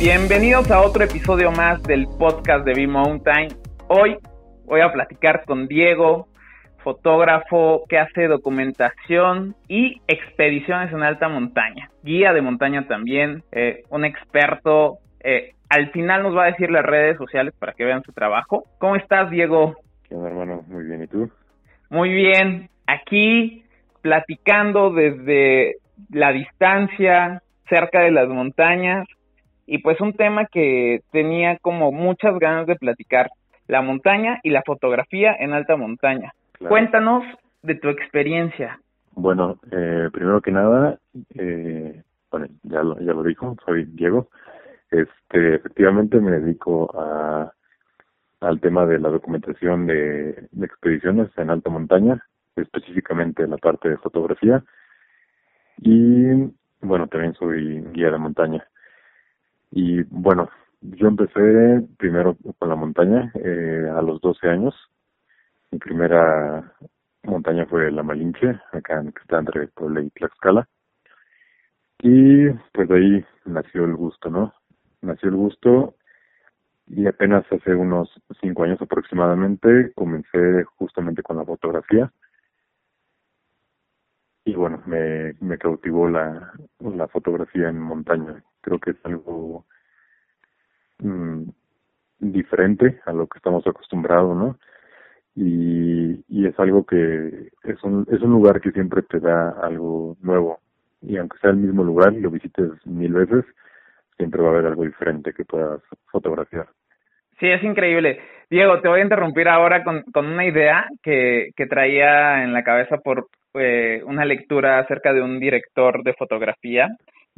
Bienvenidos a otro episodio más del podcast de B-Mountain. Hoy voy a platicar con Diego, fotógrafo que hace documentación y expediciones en alta montaña, guía de montaña también, eh, un experto. Eh, al final nos va a decir las redes sociales para que vean su trabajo. ¿Cómo estás, Diego? ¿Qué onda, hermano? Muy bien, ¿y tú? Muy bien, aquí platicando desde la distancia, cerca de las montañas, y pues un tema que tenía como muchas ganas de platicar, la montaña y la fotografía en alta montaña. Cuéntanos de tu experiencia. Bueno, eh, primero que nada, eh, bueno, ya lo, ya lo dijo, soy Diego. Este, efectivamente me dedico a al tema de la documentación de, de expediciones en alta montaña, específicamente la parte de fotografía. Y bueno, también soy guía de montaña. Y bueno, yo empecé primero con la montaña eh, a los 12 años. Mi primera montaña fue la Malinche, acá que está entre Puebla y Tlaxcala. Y pues de ahí nació el gusto, ¿no? Nació el gusto y apenas hace unos cinco años aproximadamente comencé justamente con la fotografía y bueno, me, me cautivó la, la fotografía en montaña. Creo que es algo mm, diferente a lo que estamos acostumbrados, ¿no? Y, y es algo que es un, es un lugar que siempre te da algo nuevo. Y aunque sea el mismo lugar y lo visites mil veces, siempre va a haber algo diferente que puedas fotografiar. Sí, es increíble. Diego, te voy a interrumpir ahora con, con una idea que, que traía en la cabeza por eh, una lectura acerca de un director de fotografía,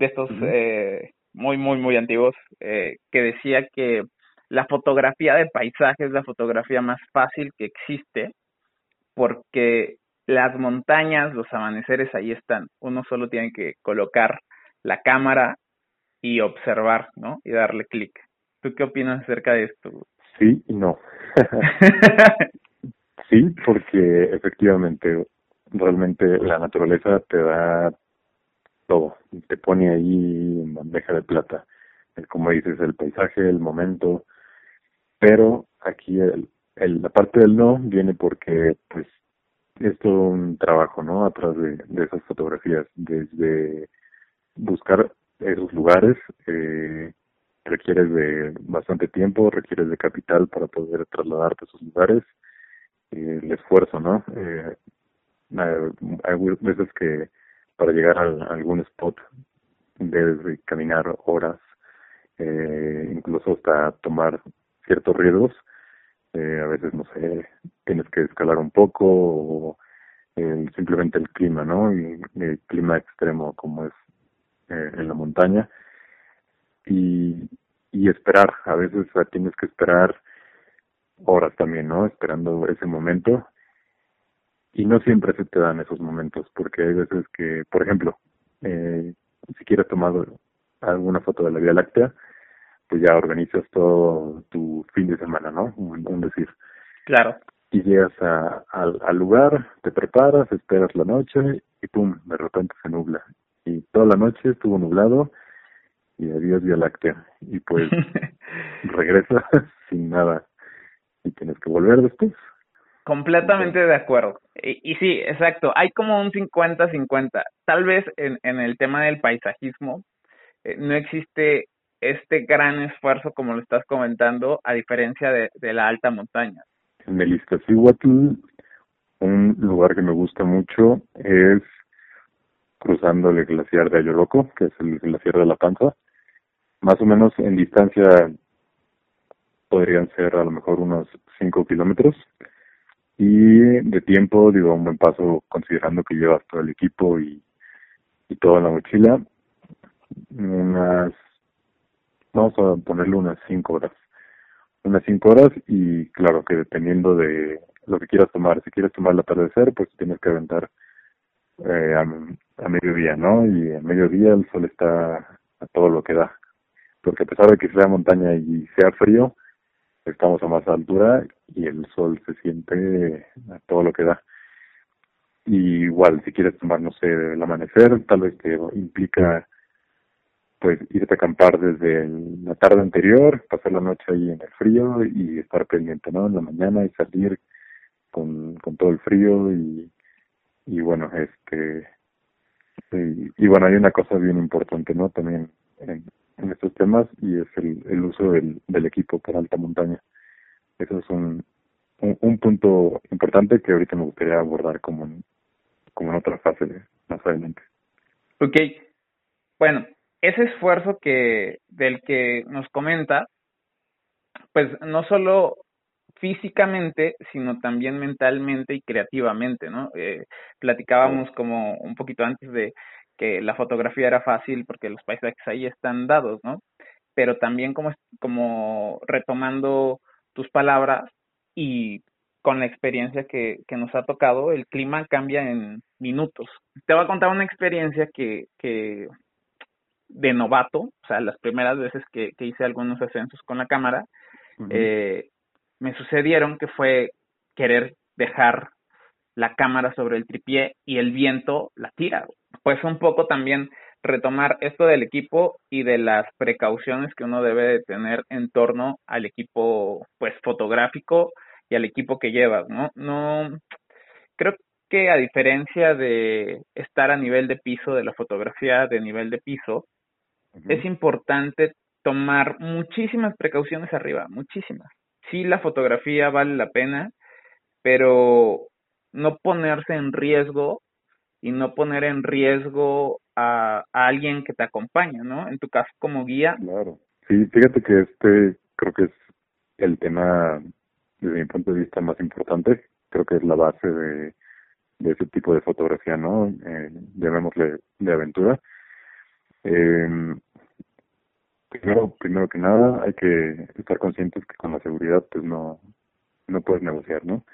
de estos eh, muy, muy, muy antiguos, eh, que decía que la fotografía de paisaje es la fotografía más fácil que existe porque las montañas, los amaneceres ahí están. Uno solo tiene que colocar la cámara y observar, ¿no? Y darle clic. ¿Tú qué opinas acerca de esto? Sí y no. sí, porque efectivamente realmente la naturaleza te da todo, te pone ahí en bandeja de plata, como dices, el paisaje, el momento, pero aquí el, el, la parte del no viene porque pues es todo un trabajo, ¿no? Atrás de, de esas fotografías, desde buscar esos lugares, eh, requieres de bastante tiempo, requieres de capital para poder trasladarte a esos lugares, eh, el esfuerzo, ¿no? Eh, hay veces que para llegar a, algún spot debes caminar horas, eh, incluso hasta tomar ciertos riesgos. Eh, a veces, no sé, tienes que escalar un poco o simplemente el clima, ¿no? El clima extremo como es eh, en la montaña. Y, y esperar, a veces tienes que esperar horas también, ¿no? Esperando ese momento y no siempre se te dan esos momentos porque hay veces que, por ejemplo, eh, si quieres tomar alguna foto de la Vía Láctea, pues ya organizas todo tu fin de semana, ¿no? Un, decir. Claro. Y llegas a, al lugar, te preparas, esperas la noche y pum, de repente se nubla. Y toda la noche estuvo nublado y adiós Vía Láctea. Y pues regresas sin nada y tienes que volver después. Completamente de acuerdo. Y, y, sí, exacto. Hay como un 50-50. Tal vez en, en el tema del paisajismo eh, no existe este gran esfuerzo como lo estás comentando, a diferencia de, de la alta montaña. En el Iztaccíhuatl, un lugar que me gusta mucho es cruzando el glaciar de Ayoloco, que es el glaciar de la Panza. Más o menos en distancia podrían ser a lo mejor unos 5 kilómetros y de tiempo, digo, un buen paso considerando que llevas todo el equipo y, y toda la mochila, unas, vamos a ponerle unas cinco horas, unas cinco horas y claro que dependiendo de lo que quieras tomar, si quieres tomar el atardecer, pues tienes que aventar eh, a, a mediodía, ¿no? Y a mediodía el sol está a todo lo que da, porque a pesar de que sea montaña y sea frío, estamos a más altura y el sol se siente a todo lo que da. Y igual, si quieres tomar, no sé, el amanecer, tal vez te implica pues irte a acampar desde la tarde anterior, pasar la noche ahí en el frío y estar pendiente, ¿no? En la mañana y salir con, con todo el frío y, y bueno, este, y, bueno, hay una cosa bien importante, ¿no? También en, en estos temas y es el, el uso del, del equipo para alta montaña. Eso es un, un, punto importante que ahorita me gustaría abordar como en, como en otra fase más adelante. Ok, bueno, ese esfuerzo que del que nos comenta, pues no solo físicamente, sino también mentalmente y creativamente, ¿no? Eh, platicábamos como un poquito antes de que la fotografía era fácil porque los paisajes ahí están dados, ¿no? Pero también como, como retomando tus palabras y con la experiencia que, que nos ha tocado, el clima cambia en minutos. Te voy a contar una experiencia que, que de novato, o sea, las primeras veces que, que hice algunos ascensos con la cámara, eh, me sucedieron que fue querer dejar la cámara sobre el tripié y el viento la tira. Pues un poco también retomar esto del equipo y de las precauciones que uno debe de tener en torno al equipo pues fotográfico y al equipo que llevas, ¿no? No creo que a diferencia de estar a nivel de piso de la fotografía de nivel de piso, es importante tomar muchísimas precauciones arriba, muchísimas. Sí, la fotografía vale la pena, pero no ponerse en riesgo y no poner en riesgo a, alguien que te acompaña, ¿no? En tu caso como guía. Claro. Sí, fíjate que este creo que es el tema, desde mi punto de vista, más importante. Creo que es la base de, ese tipo de fotografía, ¿no? Eh, llamémosle de aventura. Eh, primero, primero que nada, hay que estar conscientes que con la seguridad, pues no, no puedes negociar, ¿no?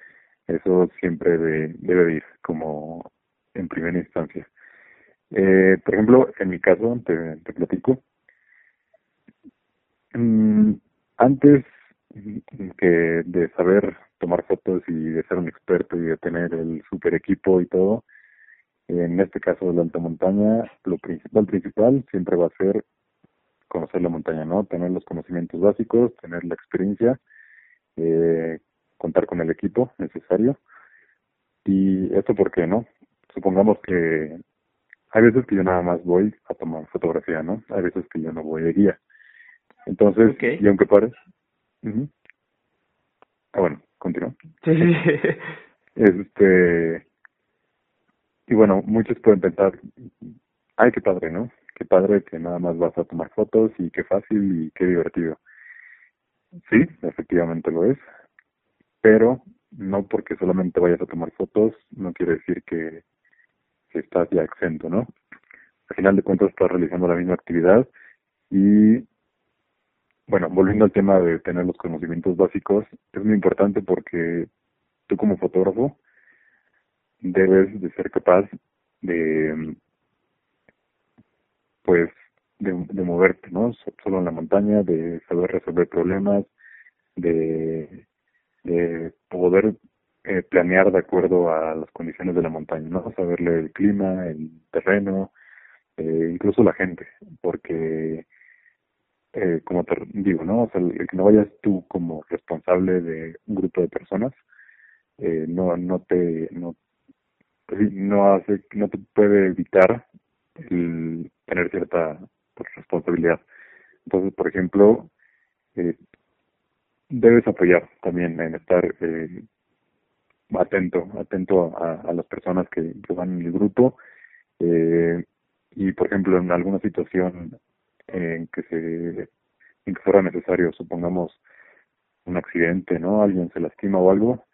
Eso siempre debe, debe ir como en primera instancia. Eh, por ejemplo, en mi caso, te, platico. Mm, antes que de saber tomar fotos y de ser un experto y de tener el super equipo y todo, en este caso de la alta montaña, lo principal, principal siempre va a ser conocer la montaña, ¿no? Tener los conocimientos básicos, tener la experiencia, eh, contar con el equipo necesario. Y esto porque, ¿no? Supongamos que hay veces que yo nada más voy a tomar fotografía, ¿no? Hay veces que yo no voy de guía. Entonces, y aunque pares, ah, bueno, continúo. Sí. este, y bueno, muchos pueden pensar, ay, qué padre, ¿no? Qué padre que nada más vas a tomar fotos y qué fácil y qué divertido. Sí, efectivamente lo es, pero no porque solamente vayas a tomar fotos, no quiere decir que, estás ya exento, ¿no? Al final de cuentas estás realizando la misma actividad y, bueno, volviendo al tema de tener los conocimientos básicos, es muy importante porque tú como fotógrafo debes de ser capaz de, pues, de, de moverte, ¿no? Solo en la montaña, de saber resolver problemas, de de poder eh, planear de acuerdo a las condiciones de la montaña, ¿no? Saberle el clima, el terreno, eh, incluso la gente, porque eh, como te digo, ¿no? O sea, el, que no vayas tú como responsable de un grupo de personas, eh, no, no te, no, pues no hace, no te puede evitar el tener cierta pues, responsabilidad. Entonces, por ejemplo, eh, debes apoyar también en estar eh, atento, atento a, a, las personas que, van en el grupo eh, y por ejemplo en alguna situación en que se en que fuera necesario, supongamos un accidente, ¿no? Alguien se lastima o algo,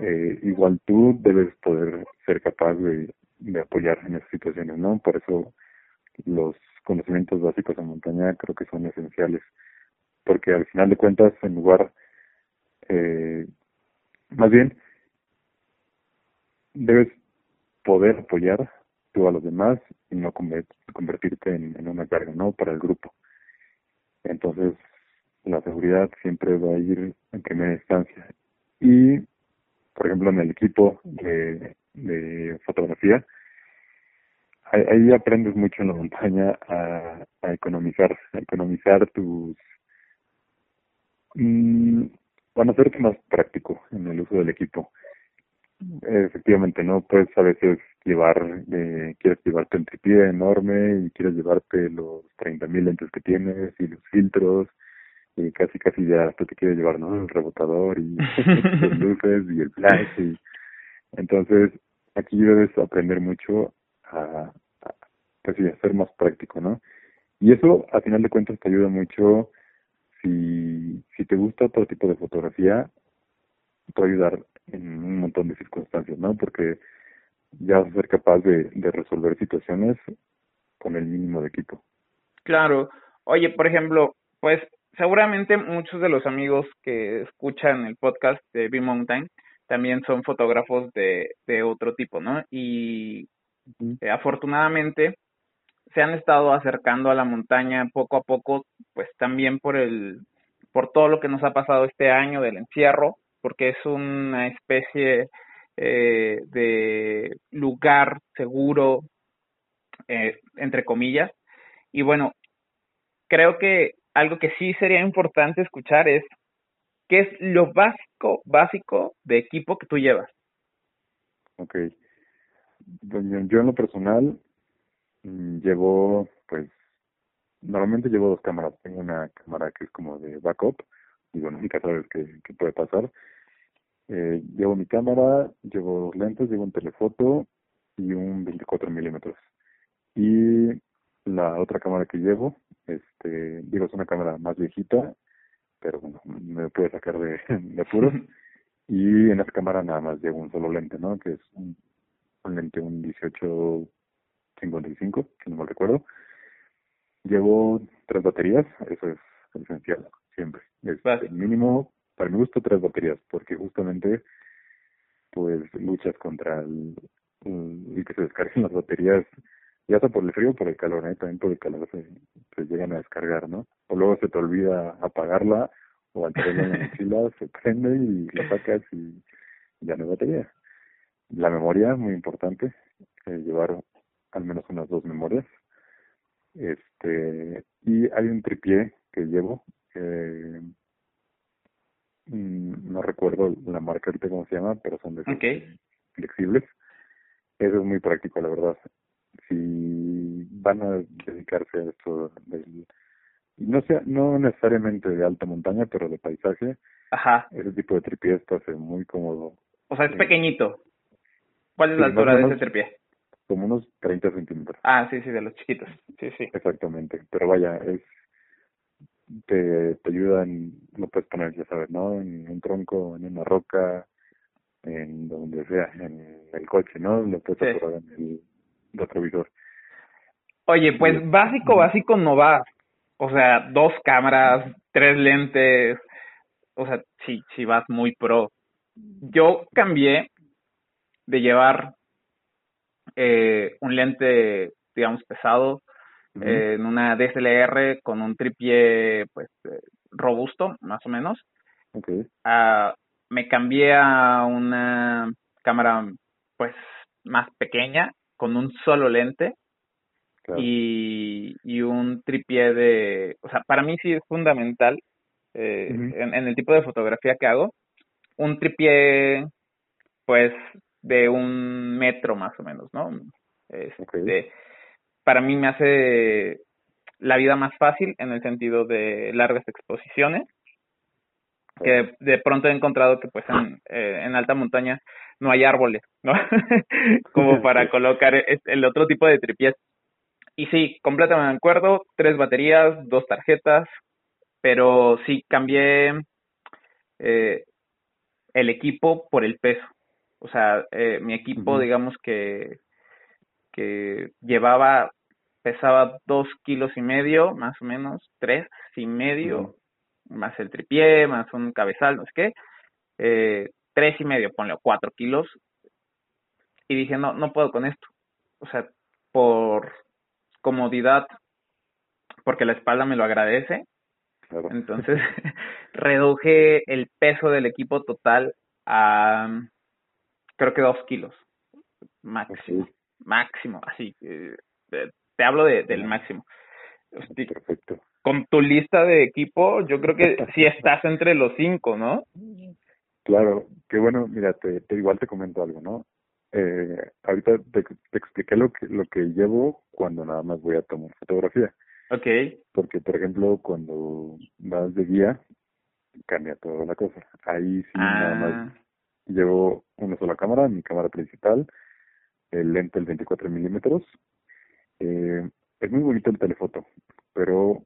eh, igual tú debes poder ser capaz de, de apoyar en esas situaciones, ¿no? Por eso los conocimientos básicos en montaña creo que son esenciales porque al final de cuentas, en lugar, eh, más bien, debes poder apoyar tú a los demás y no convertirte en, una carga, ¿no? Para el grupo. Entonces, la seguridad siempre va a ir en primera instancia. Y, por ejemplo, en el equipo de, de fotografía, ahí, aprendes mucho en la montaña a, a economizar, a economizar tus... Mm, van a hacerte más práctico en el uso del equipo. Efectivamente, ¿no? Puedes a veces llevar, eh, quieres llevarte un tripié enorme y quieres llevarte los 30.000 lentes que tienes y los filtros y casi casi ya hasta te quieres llevar, ¿no? El rebotador y las luces y el flash y entonces aquí debes aprender mucho a, a pues a ser más práctico, ¿no? Y eso, a final de cuentas, te ayuda mucho si, si te gusta otro tipo de fotografía, puede ayudar en un montón de circunstancias, ¿no? Porque ya vas a ser capaz de, de resolver situaciones con el mínimo de equipo. Claro. Oye, por ejemplo, pues seguramente muchos de los amigos que escuchan el podcast de B-Mountain también son fotógrafos de, de otro tipo, ¿no? Y eh, afortunadamente se han estado acercando a la montaña poco a poco, pues también por el por todo lo que nos ha pasado este año del encierro, porque es una especie eh, de lugar seguro, eh, entre comillas. Y bueno, creo que algo que sí sería importante escuchar es qué es lo básico, básico de equipo que tú llevas. Ok. Yo en lo personal llevo, pues, normalmente llevo dos cámaras. Tengo una cámara que es como de backup, bueno, nunca sabes qué, qué puede pasar. Eh, llevo mi cámara, llevo dos lentes, llevo un telefoto y un 24 milímetros. Y la otra cámara que llevo, este, digo, es una cámara más viejita, pero bueno, me puede sacar de, de apuros. y en esa cámara nada más llevo un solo lente, ¿no? Que es un, un lente, un 1855, que no me recuerdo. Llevo tres baterías, eso es esencial, siempre. Es el mínimo, para mi gusto, tres baterías, porque justamente, pues, luchas contra el, el que se descarguen las baterías ya sea por el frío o por el calor, ¿eh? también por el calor se, se, llegan a descargar, ¿no? O luego se te olvida apagarla o al tenerla en la mochila se prende y la sacas y ya no hay batería. La memoria, muy importante, eh, llevar al menos unas dos memorias. Este, y hay un tripié que llevo, eh, no recuerdo la marca ahorita cómo se llama, pero son de flexibles. Eso es muy práctico, la verdad. Si van a dedicarse a esto del no sea no necesariamente de alta montaña pero de paisaje ajá. ese tipo de tripié está muy cómodo. O sea es pequeñito. Cuál es la altura de ese tripié como unos 30 centímetros ah sí sí de los chiquitos sí sí exactamente pero vaya es te, te ayuda en lo puedes poner ya sabes no en un tronco en una roca en donde sea en el coche no lo puedes sí. en el retrovisor. Oye, pues básico, básico no va. O sea, dos cámaras, tres lentes. O sea, si, si vas muy pro. Yo cambié de llevar eh, un lente, digamos, pesado eh, en una DSLR con un tripié, pues, eh, robusto, más o menos. Okay. Uh, me cambié a una cámara, pues, más pequeña con un solo lente claro. y, y un tripié de, o sea, para mí sí es fundamental eh, uh -huh. en, en, el tipo de fotografía que hago, un tripié pues de un metro más o menos, ¿no? Este, okay. Para mí me hace la vida más fácil en el sentido de largas exposiciones que de pronto he encontrado que pues en, eh, en alta montaña no hay árboles, ¿no? Como para colocar el otro tipo de tripiés. Y sí, completamente de acuerdo, tres baterías, dos tarjetas, pero sí cambié eh, el equipo por el peso. O sea, eh, mi equipo, uh -huh. digamos que, que llevaba, pesaba dos kilos y medio, más o menos, tres y medio, uh -huh más el tripié, más un cabezal, no sé qué, eh, tres y medio, ponle cuatro kilos. Y dije, no, no puedo con esto. O sea, por comodidad, porque la espalda me lo agradece. Claro. Entonces, reduje el peso del equipo total a, creo que dos kilos. Máximo. Okay. Máximo, así. Eh, te hablo de, del máximo. Perfecto. Con tu lista de equipo, yo creo que sí estás entre los cinco, ¿no? Claro, que bueno, mira, te, igual te comento algo, ¿no? Eh, ahorita te, te, expliqué lo que, lo que llevo cuando nada más voy a tomar fotografía. Ok. Porque, por ejemplo, cuando vas de guía, cambia toda la cosa. Ahí sí nada más ah. Llevo una sola cámara, mi cámara principal, el lente el 24 milímetros. Eh, es muy bonito el telefoto, pero,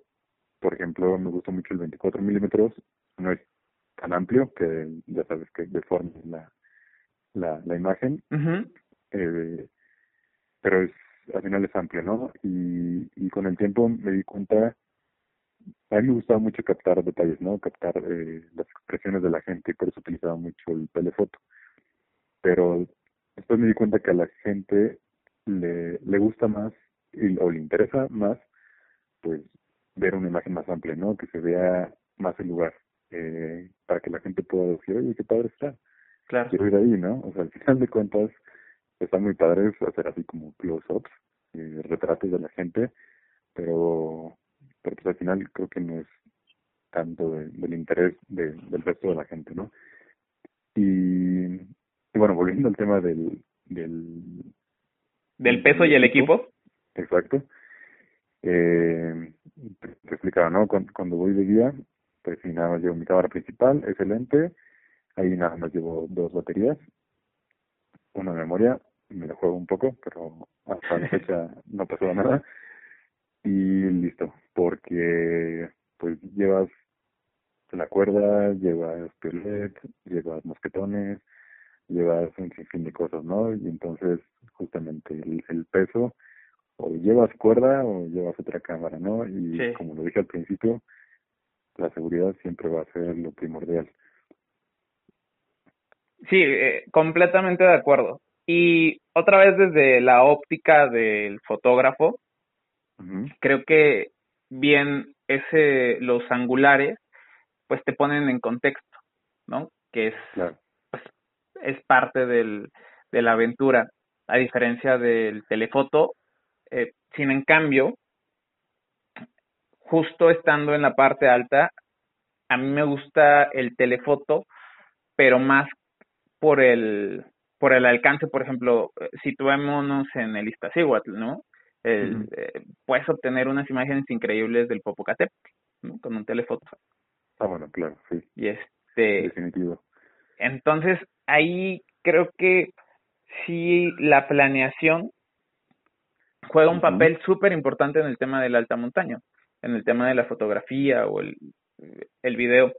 por ejemplo, me gusta mucho el 24 milímetros. No es tan amplio que ya sabes que deforma la, la, la imagen. eh, pero es, al final es amplio, ¿no? Y, y con el tiempo me di cuenta a mí me gustaba mucho captar detalles, ¿no? Captar eh, las expresiones de la gente y por eso utilizaba mucho el telefoto. Pero después me di cuenta que a la gente le, le gusta más y, o le interesa más, pues, ver una imagen más amplia, ¿no? Que se vea más el lugar, eh, para que la gente pueda decir, oye, qué padre está. Claro. Quiero ir ahí, ¿no? O sea, al final de cuentas, está muy padre hacer así como close-ups, eh, retratos de la gente, pero pero pues al final creo que no es tanto del interés del resto de la gente, ¿no? Y, bueno, volviendo al tema del... Del, ¿Del peso y el equipo. Exacto. Eh, te, explicaba, ¿no? Cuando, voy de guía, pues sí, nada más llevo mi cámara principal, excelente. Ahí nada más llevo dos baterías, una memoria, me la juego un poco, pero hasta la fecha no pasó nada y listo, porque pues llevas la cuerda, llevas piolet, llevas mosquetones, llevas un sinfín de cosas, ¿no? Y entonces justamente el, peso, o llevas cuerda o llevas otra cámara, ¿no? Y como lo dije al principio, la seguridad siempre va a ser lo primordial. Sí, eh, completamente de acuerdo. Y otra vez desde la óptica del fotógrafo, Creo que bien ese los angulares pues te ponen en contexto, ¿no? Que es pues, es parte del de la aventura, a diferencia del telefoto, eh, sin en cambio, justo estando en la parte alta, a mí me gusta el telefoto, pero más por el por el alcance, por ejemplo, situémonos en el Iztaccíhuatl, ¿no? El, eh, puedes obtener unas imágenes increíbles del Popocatépetl, ¿no? Con un telefoto. Ah, bueno, claro, sí. Y este... Definitivo. Entonces, ahí creo que sí la planeación juega un papel súper importante en el tema de la alta montaña, en el tema de la fotografía o el, el video.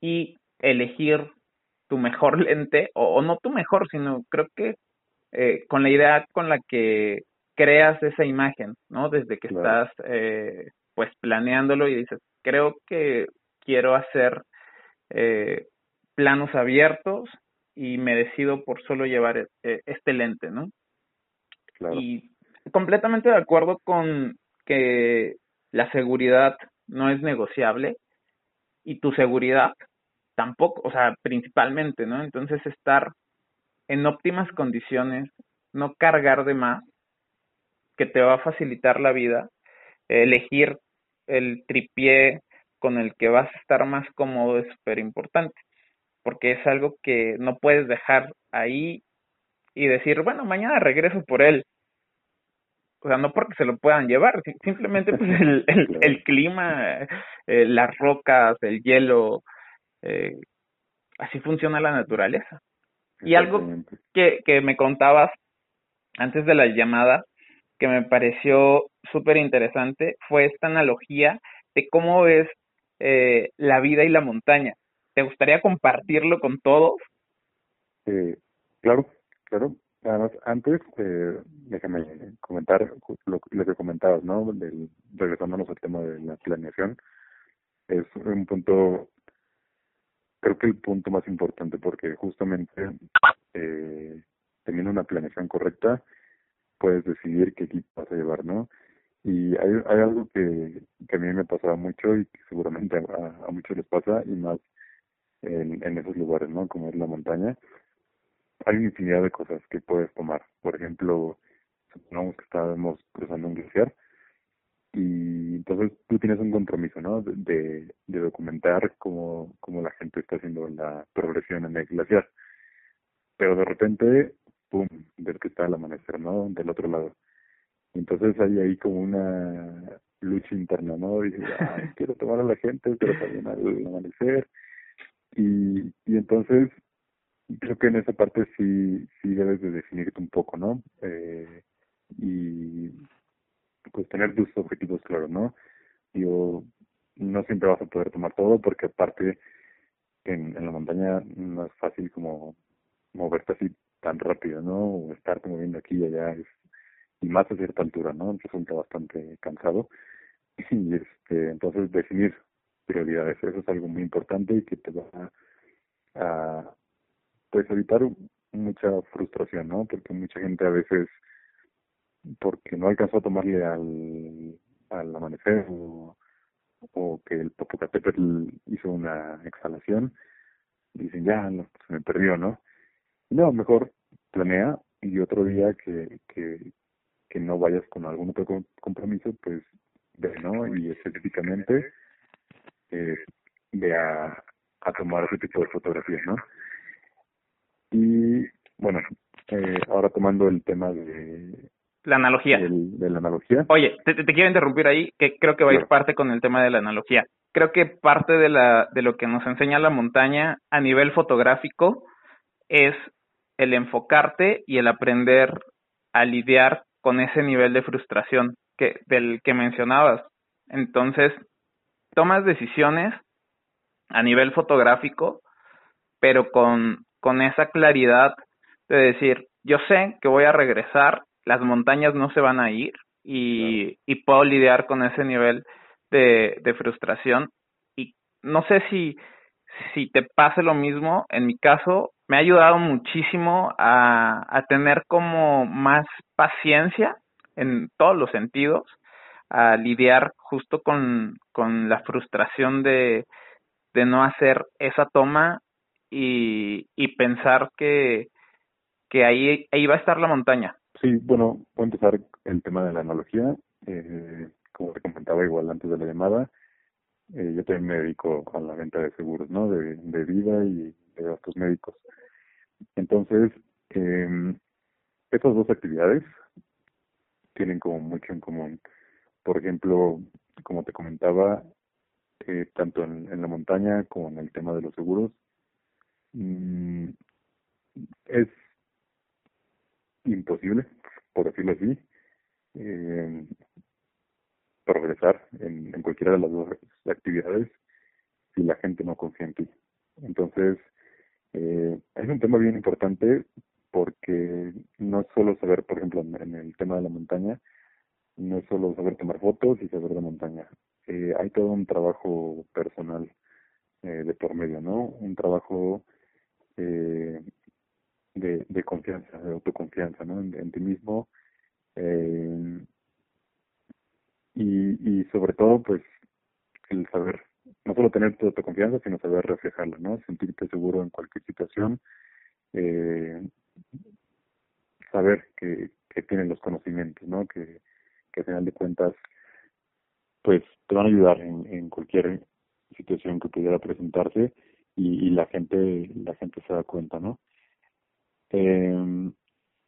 Y elegir tu mejor lente, o, o no tu mejor, sino creo que eh, con la idea con la que creas esa imagen, ¿no? Desde que estás, eh, pues, planeándolo y dices, creo que quiero hacer eh, planos abiertos y me decido por solo llevar eh, este lente, ¿no? Y completamente de acuerdo con que la seguridad no es negociable y tu seguridad tampoco, o sea, principalmente, ¿no? Entonces estar en óptimas condiciones, no cargar de más que te va a facilitar la vida, elegir el tripié con el que vas a estar más cómodo es súper importante, porque es algo que no puedes dejar ahí y decir, bueno, mañana regreso por él. O sea, no porque se lo puedan llevar, simplemente pues el, el, clima, eh, las rocas, el hielo, eh, así funciona la naturaleza. Y algo que, que me contabas antes de la llamada que me pareció súper interesante fue esta analogía de cómo ves eh, la vida y la montaña. ¿Te gustaría compartirlo con todos? Eh, claro, claro. Además, antes, eh, déjame comentar lo, que comentabas, ¿no? Regresándonos al tema de la planeación. Es un punto, creo que el punto más importante, porque justamente eh, teniendo una planeación correcta, puedes decidir qué equipo vas a llevar, ¿no? Y hay, hay algo que, que a mí me pasaba mucho y que seguramente a, muchos les pasa, y más en, en esos lugares, ¿no? Como es la montaña. Hay una infinidad de cosas que puedes tomar. Por ejemplo, supongamos que estábamos cruzando un glaciar y entonces tú tienes un compromiso, ¿no? De, de documentar cómo, cómo la gente está haciendo la progresión en el glaciar. Pero de repente, ¡pum!, ver que está el amanecer, ¿no? Del otro lado. Entonces hay ahí como una lucha interna, ¿no? Y quiero tomar a la gente, pero también al amanecer. Y, y entonces creo que en esa parte sí, sí debes de definirte un poco, ¿no? Eh, y pues tener tus objetivos claros, ¿no? Yo no siempre vas a poder tomar todo porque aparte en, en la montaña no es fácil como moverte así tan rápido, ¿no? O estarte moviendo aquí y allá es, y más a cierta altura, ¿no? Resulta bastante cansado. Y este, entonces definir prioridades, eso es algo muy importante y que te va a, pues evitar mucha frustración, ¿no? Porque mucha gente a veces porque no alcanzó a tomarle al, al amanecer o, o que el Popocatépetl hizo una exhalación, dicen ya, no, se me perdió, ¿no? No, mejor planea y otro día que, que, que no vayas con algún otro compromiso, pues ve, ¿no? Y específicamente eh, ve a, a tomar ese tipo de fotografías, ¿no? Y bueno, eh, ahora tomando el tema de la analogía. de la analogía. Oye, te, te, quiero interrumpir ahí, que creo que va a ir parte con el tema de la analogía. Creo que parte de, la, de lo que nos enseña la montaña a nivel fotográfico es el enfocarte y el aprender a lidiar con ese nivel de frustración que, del que mencionabas. Entonces, tomas decisiones a nivel fotográfico, pero con, con esa claridad de decir, yo sé que voy a regresar las montañas no se van a ir y, y puedo lidiar con ese nivel de, de frustración. Y no sé si, si te pase lo mismo, en mi caso me ha ayudado muchísimo a, a tener como más paciencia en todos los sentidos, a lidiar justo con, con la frustración de, de no hacer esa toma y, y pensar que, que ahí, ahí va a estar la montaña. Sí, bueno, voy a empezar el tema de la analogía. Eh, como te comentaba igual antes de la llamada, eh, yo también me dedico a la venta de seguros, ¿no? De, de vida y de gastos médicos. Entonces, eh, estas dos actividades tienen como mucho en común. Por ejemplo, como te comentaba, eh, tanto en, la montaña como en el tema de los seguros, mmm, es imposible, por decirlo así, eh, progresar en, en cualquiera de las dos actividades si la gente no confía en ti. Entonces, es un tema bien importante porque no es solo saber, por ejemplo, en, el tema de la montaña, no es solo saber tomar fotos y saber de montaña. Eh, hay todo un trabajo personal eh, de por medio, ¿no? Un trabajo eh, de, confianza, de autoconfianza, ¿no? En, ti mismo. Eh, y sobre todo, pues, el saber, no solo tener tu autoconfianza, sino saber reflejarla, ¿no? Sentirte seguro en cualquier situación, eh, saber que, que tienes los conocimientos, ¿no? Que, que al final de cuentas, pues, te van a ayudar en, en cualquier situación que pudiera presentarse y, la gente, la gente se da cuenta, ¿no? Eh,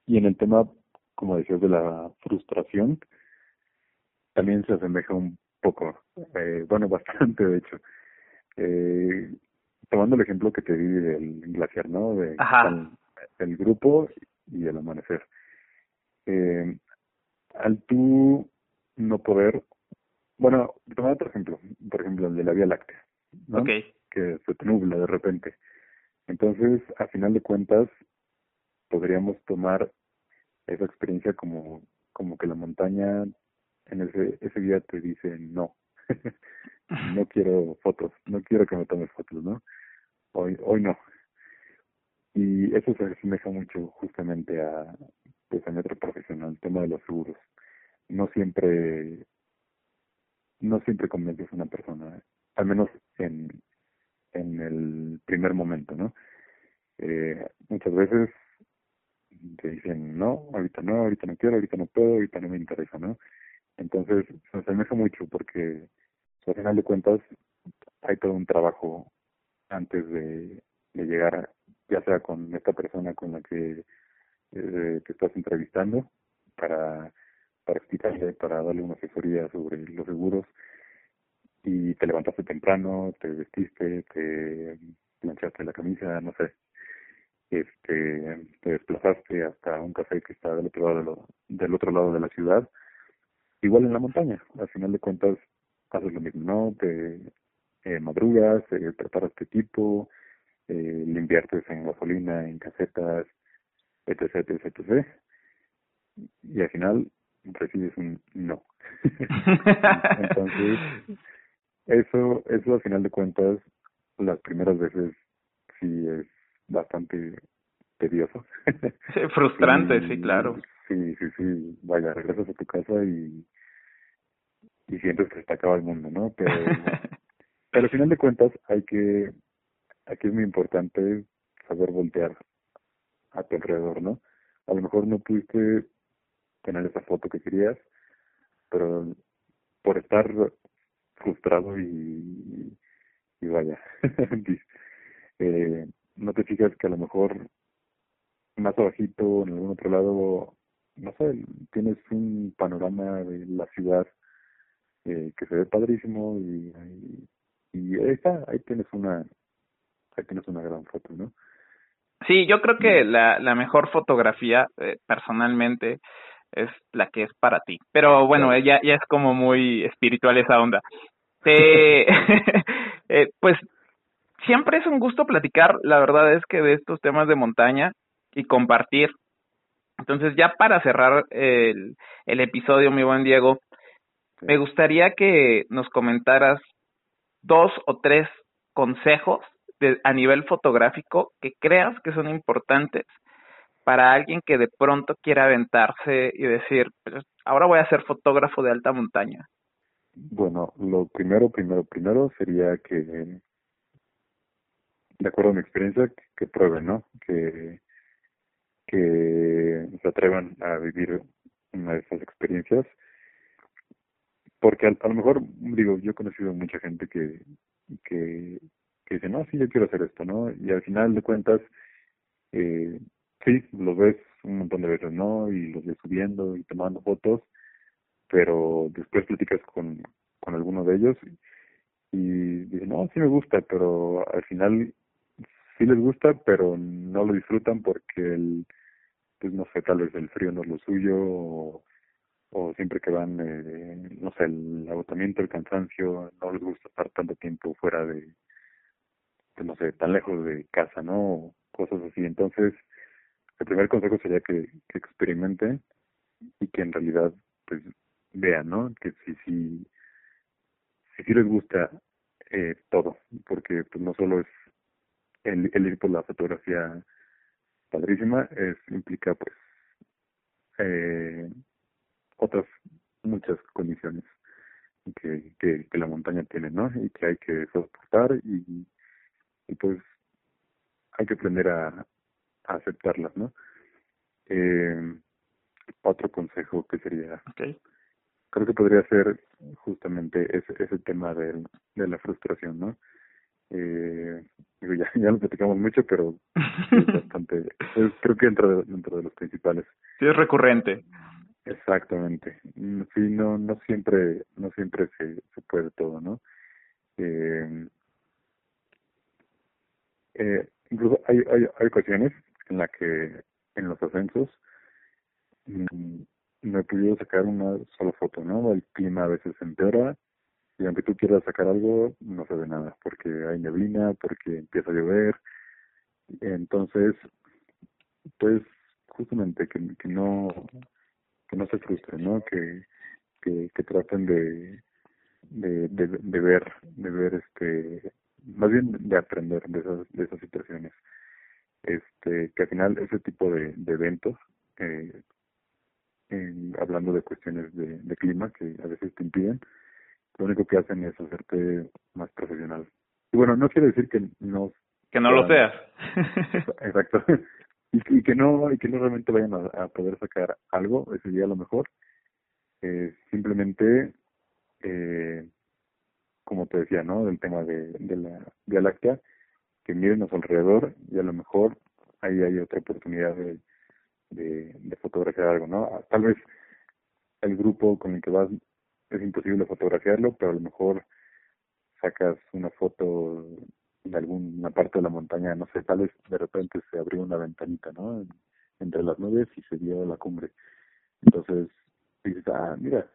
y en el tema, como decías, de la frustración, también se asemeja un poco, eh, bueno, bastante de hecho. Eh, tomando el ejemplo que te di del glaciar, ¿no? De el, grupo y el amanecer. Eh, al tú no poder, bueno, tomar otro ejemplo, por ejemplo el de la Vía Láctea, ¿no? Que se te nubla de repente. Entonces, a final de cuentas, podríamos tomar esa experiencia como, como que la montaña en ese, ese día te dice no, no quiero fotos, no quiero que me tomes fotos, ¿no? Hoy, hoy no. Y eso se asemeja mucho justamente a, pues a mi otro profesional, el tema de los seguros. No siempre, no siempre convences a una persona, al menos en, en el primer momento, ¿no? Eh, muchas veces te dicen, no, ahorita no, ahorita no quiero, ahorita no puedo, ahorita no me interesa, ¿no? Entonces, se asemeja mucho porque, al final de cuentas, hay todo un trabajo antes de, llegar, ya sea con esta persona con la que eh, te estás entrevistando, para, para explicarle, para darle una asesoría sobre los seguros, y te levantaste temprano, te vestiste, te planchaste la camisa, no sé, este, te desplazaste hasta un café que está del otro lado de del otro lado de la ciudad, igual en la montaña, al final de cuentas haces lo mismo, ¿no? Te eh, madrugas, eh, preparas tu equipo, eh, le en gasolina, en casetas, etc, etc, etc. Y al final recibes un no. Entonces, eso, eso al final de cuentas, las primeras veces sí es bastante tedioso. frustrante, sí, claro. Sí, sí, sí, vaya, regresas a tu casa y, y sientes que se te acaba el mundo, ¿no? Pero, pero al final de cuentas hay que, aquí es muy importante saber voltear a tu alrededor, ¿no? A lo mejor no pudiste tener esa foto que querías, pero por estar frustrado y, y vaya, eh, no te fijas que a lo mejor más abajito, en algún otro lado, no sé, tienes un panorama de la ciudad eh, que se ve padrísimo y, y, ahí está, ahí tienes una, ahí tienes una gran foto, ¿no? Sí, yo creo que la, la mejor fotografía, eh, personalmente, es la que es para ti. Pero bueno, ya, ya es como muy espiritual esa onda. Eh, pues siempre es un gusto platicar, la verdad es que de estos temas de montaña y compartir. Entonces ya para cerrar el, el episodio, mi buen Diego, me gustaría que nos comentaras dos o tres consejos de, a nivel fotográfico que creas que son importantes para alguien que de pronto quiera aventarse y decir, pues, ahora voy a ser fotógrafo de alta montaña? Bueno, lo primero, primero, primero sería que, de acuerdo a mi experiencia, que, prueben, ¿no? Que, que se atrevan a vivir una de esas experiencias. Porque a, lo mejor, digo, yo he conocido mucha gente que, que, que dice, no, sí, yo quiero hacer esto, ¿no? Y al final de cuentas, eh, sí, los ves un montón de veces, ¿no? Y los ves subiendo y tomando fotos, pero después platicas con, con alguno de ellos y dicen, no, sí me gusta, pero al final sí les gusta, pero no lo disfrutan porque el, pues no sé, tal vez el frío no es lo suyo o, o siempre que van, eh, no sé, el agotamiento, el cansancio, no les gusta estar tanto tiempo fuera de, pues no sé, tan lejos de casa, ¿no? cosas así. Entonces, el primer consejo sería que, que experimenten y que en realidad pues vean, ¿no? Que si si si, si les gusta eh, todo, porque pues no solo es el, el ir por la fotografía padrísima, es implica pues eh, otras muchas condiciones que, que, que la montaña tiene, ¿no? Y que hay que soportar y, y pues hay que aprender a, a aceptarlas, ¿no? Eh, otro consejo que sería, creo que podría ser justamente ese, ese tema de, de la frustración, ¿no? Eh, digo, ya, ya lo platicamos mucho, pero es bastante, creo que dentro de, dentro de los principales. Sí, es recurrente. Exactamente. Sí, no, no siempre, no siempre se, se puede todo, ¿no? Eh, eh, incluso hay, hay, hay ocasiones en la que en los ascensos mm, no he podido sacar una sola foto, ¿no? El clima a veces empeora y aunque tú quieras sacar algo, no se ve nada, porque hay neblina, porque empieza a llover. Entonces, pues justamente que, que no que no se frustren, ¿no? Que, que, que traten de, de, de, ver, de ver este, más bien de aprender de esas, de esas situaciones este que al final ese tipo de, de eventos eh, hablando de cuestiones de, de clima que a veces te impiden lo único que hacen es hacerte más profesional. Y bueno no quiere decir que no que no lo seas. Exacto. Y, y, que no y que no realmente vayan a, poder sacar algo ese día a lo mejor. Eh, simplemente, eh, como te decía, ¿no? Del tema de, de la Vía Láctea, que miren a su alrededor y a lo mejor ahí hay otra oportunidad de, de, de fotografiar algo, ¿no? Tal vez el grupo con el que vas es imposible fotografiarlo, pero a lo mejor sacas una foto de alguna parte de la montaña, no sé, tal vez de repente se abrió una ventanita, ¿no? Entre las nubes y se vio la cumbre. Entonces dices, ah, mira,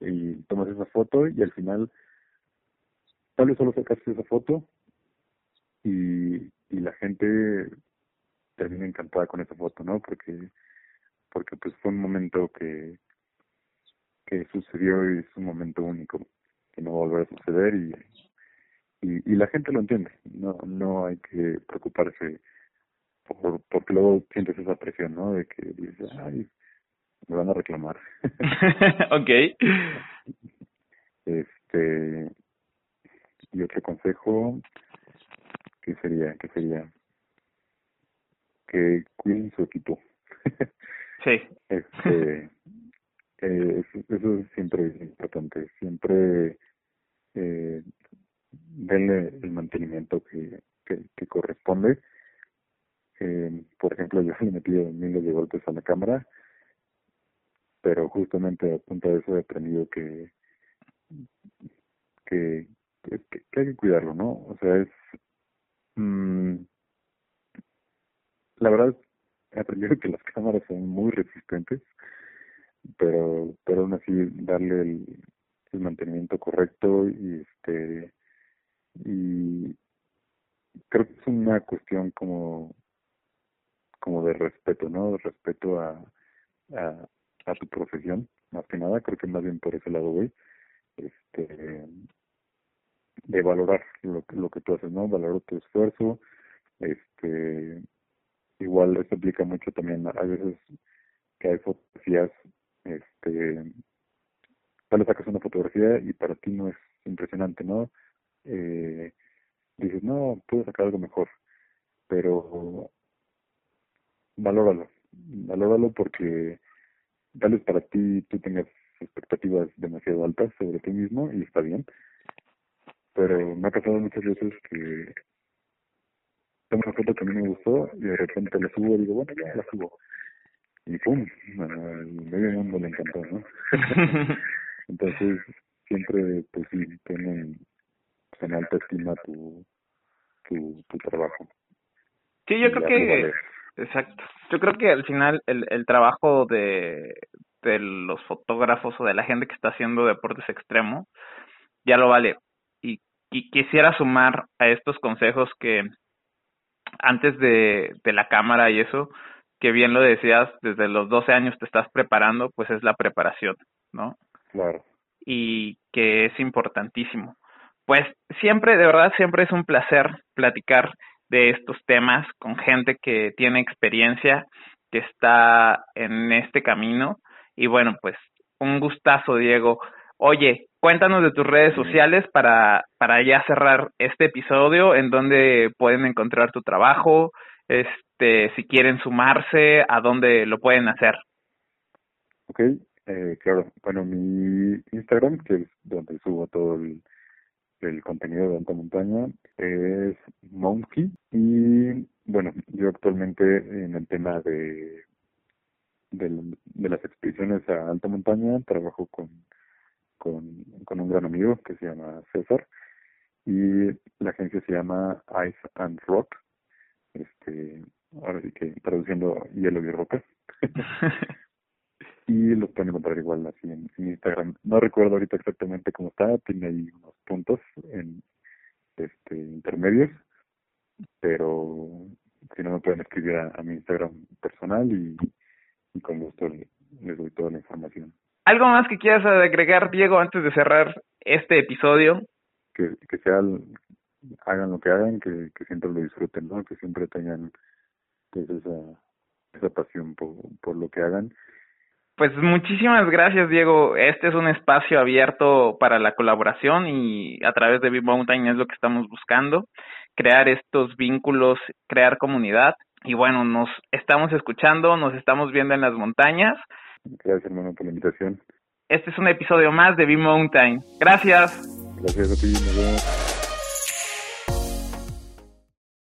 y tomas esa foto y al final tal vez solo sacaste esa foto y, y la gente termina encantada con esa foto, ¿no? Porque porque pues fue un momento que que sucedió y es un momento único que no va a volver a suceder y, y, y la gente lo entiende. No no hay que preocuparse por porque luego sientes esa presión no de que dices ay me van a reclamar okay este y otro consejo que sería que sería que cuiden su equipo. Sí. Este eh, eso, es siempre importante, siempre eh, denle el mantenimiento que, que, corresponde. Eh, por ejemplo, yo le metí miles de golpes a la cámara, pero justamente a punto de eso he aprendido que, que, que, hay que cuidarlo, ¿no? O sea, es... Mm, la verdad, he aprendido que las cámaras son muy resistentes pero pero aún así darle el, mantenimiento correcto y este y creo que es una cuestión como como de respeto no de respeto a, a a tu profesión más que nada creo que más bien por ese lado voy este de valorar lo, lo que tú haces no valorar tu esfuerzo este igual esto aplica mucho también a veces que hay fotografías este tal vez sacas una fotografía y para ti no es impresionante, ¿no? Eh, dices, no, puedo sacar algo mejor, pero valóralo, valóralo porque tal vez para ti tú tengas expectativas demasiado altas sobre ti mismo y está bien, pero me ha pasado muchas veces que tengo una foto que a mí me gustó y de repente la subo y digo, bueno, ya la subo y pum, medio mundo le encantó, ¿no? Entonces, siempre, pues sí, tienen en alta estima tu, tu, tu trabajo. Sí, yo creo que, exacto, yo creo que al final el, el trabajo de, de los fotógrafos o de la gente que está haciendo deportes extremos ya lo vale. Y, y quisiera sumar a estos consejos que antes de, de la cámara y eso, que bien lo decías, desde los 12 años te estás preparando, pues es la preparación, ¿no? Claro. Y que es importantísimo. Pues siempre, de verdad, siempre es un placer platicar de estos temas con gente que tiene experiencia, que está en este camino. Y bueno, pues un gustazo, Diego. Oye, cuéntanos de tus redes sociales para, para ya cerrar este episodio, en donde pueden encontrar tu trabajo, este, si quieren sumarse, a dónde lo pueden hacer. Ok, eh, claro. Bueno, mi Instagram, que es donde subo todo el, contenido de alta montaña, es Monkey. Y bueno, yo actualmente en el tema de, de, de las expediciones a alta montaña trabajo con, con, con un gran amigo que se llama César y la agencia se llama Ice and Rock este, ahora sí que traduciendo hielo y roca. y los pueden encontrar igual así en, Instagram. No recuerdo ahorita exactamente cómo está, tiene ahí unos puntos en este intermedios, pero si no me pueden escribir a, mi Instagram personal y, y con gusto les doy toda la información. ¿Algo más que quieras agregar, Diego, antes de cerrar este episodio? Que, que sea hagan lo que hagan, que, que siempre lo disfruten, ¿no? Que siempre tengan pues esa, esa pasión por, por lo que hagan. Pues muchísimas gracias, Diego. Este es un espacio abierto para la colaboración y a través de Big Mountain es lo que estamos buscando, crear estos vínculos, crear comunidad. Y bueno, nos estamos escuchando, nos estamos viendo en las montañas. Gracias, hermano, por la invitación. Este es un episodio más de B Mountain. Gracias. Gracias a ti, nos vemos.